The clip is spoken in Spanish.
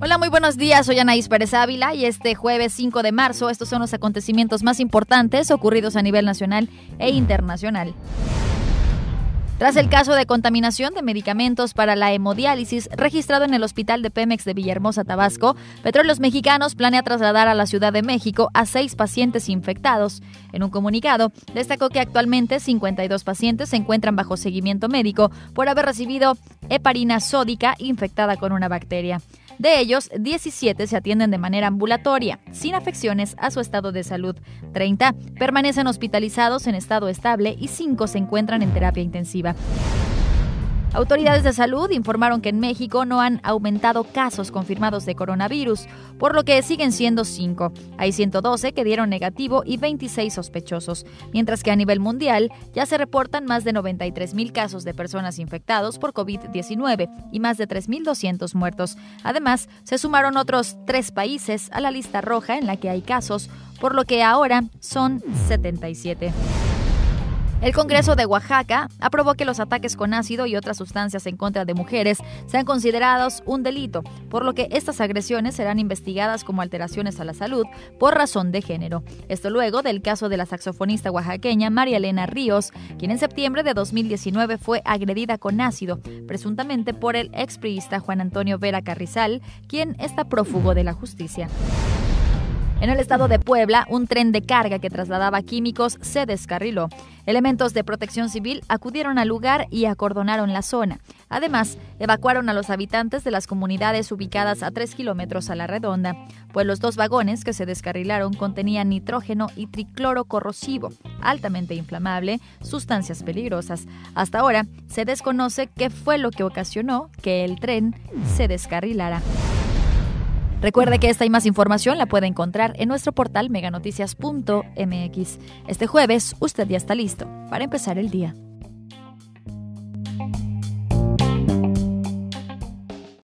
Hola, muy buenos días. Soy Anaís Pérez Ávila y este jueves 5 de marzo estos son los acontecimientos más importantes ocurridos a nivel nacional e internacional. Tras el caso de contaminación de medicamentos para la hemodiálisis registrado en el hospital de Pemex de Villahermosa, Tabasco, Petróleos Mexicanos planea trasladar a la Ciudad de México a seis pacientes infectados. En un comunicado, destacó que actualmente 52 pacientes se encuentran bajo seguimiento médico por haber recibido heparina sódica infectada con una bacteria. De ellos, 17 se atienden de manera ambulatoria, sin afecciones a su estado de salud. 30 permanecen hospitalizados en estado estable y 5 se encuentran en terapia intensiva. Autoridades de salud informaron que en México no han aumentado casos confirmados de coronavirus, por lo que siguen siendo 5. Hay 112 que dieron negativo y 26 sospechosos, mientras que a nivel mundial ya se reportan más de 93 mil casos de personas infectados por COVID-19 y más de 3.200 muertos. Además, se sumaron otros tres países a la lista roja en la que hay casos, por lo que ahora son 77. El Congreso de Oaxaca aprobó que los ataques con ácido y otras sustancias en contra de mujeres sean considerados un delito, por lo que estas agresiones serán investigadas como alteraciones a la salud por razón de género. Esto luego del caso de la saxofonista oaxaqueña María Elena Ríos, quien en septiembre de 2019 fue agredida con ácido, presuntamente por el expriista Juan Antonio Vera Carrizal, quien está prófugo de la justicia. En el estado de Puebla, un tren de carga que trasladaba químicos se descarriló. Elementos de protección civil acudieron al lugar y acordonaron la zona. Además, evacuaron a los habitantes de las comunidades ubicadas a tres kilómetros a la redonda, pues los dos vagones que se descarrilaron contenían nitrógeno y tricloro corrosivo, altamente inflamable, sustancias peligrosas. Hasta ahora, se desconoce qué fue lo que ocasionó que el tren se descarrilara. Recuerde que esta y más información la puede encontrar en nuestro portal meganoticias.mx. Este jueves usted ya está listo para empezar el día.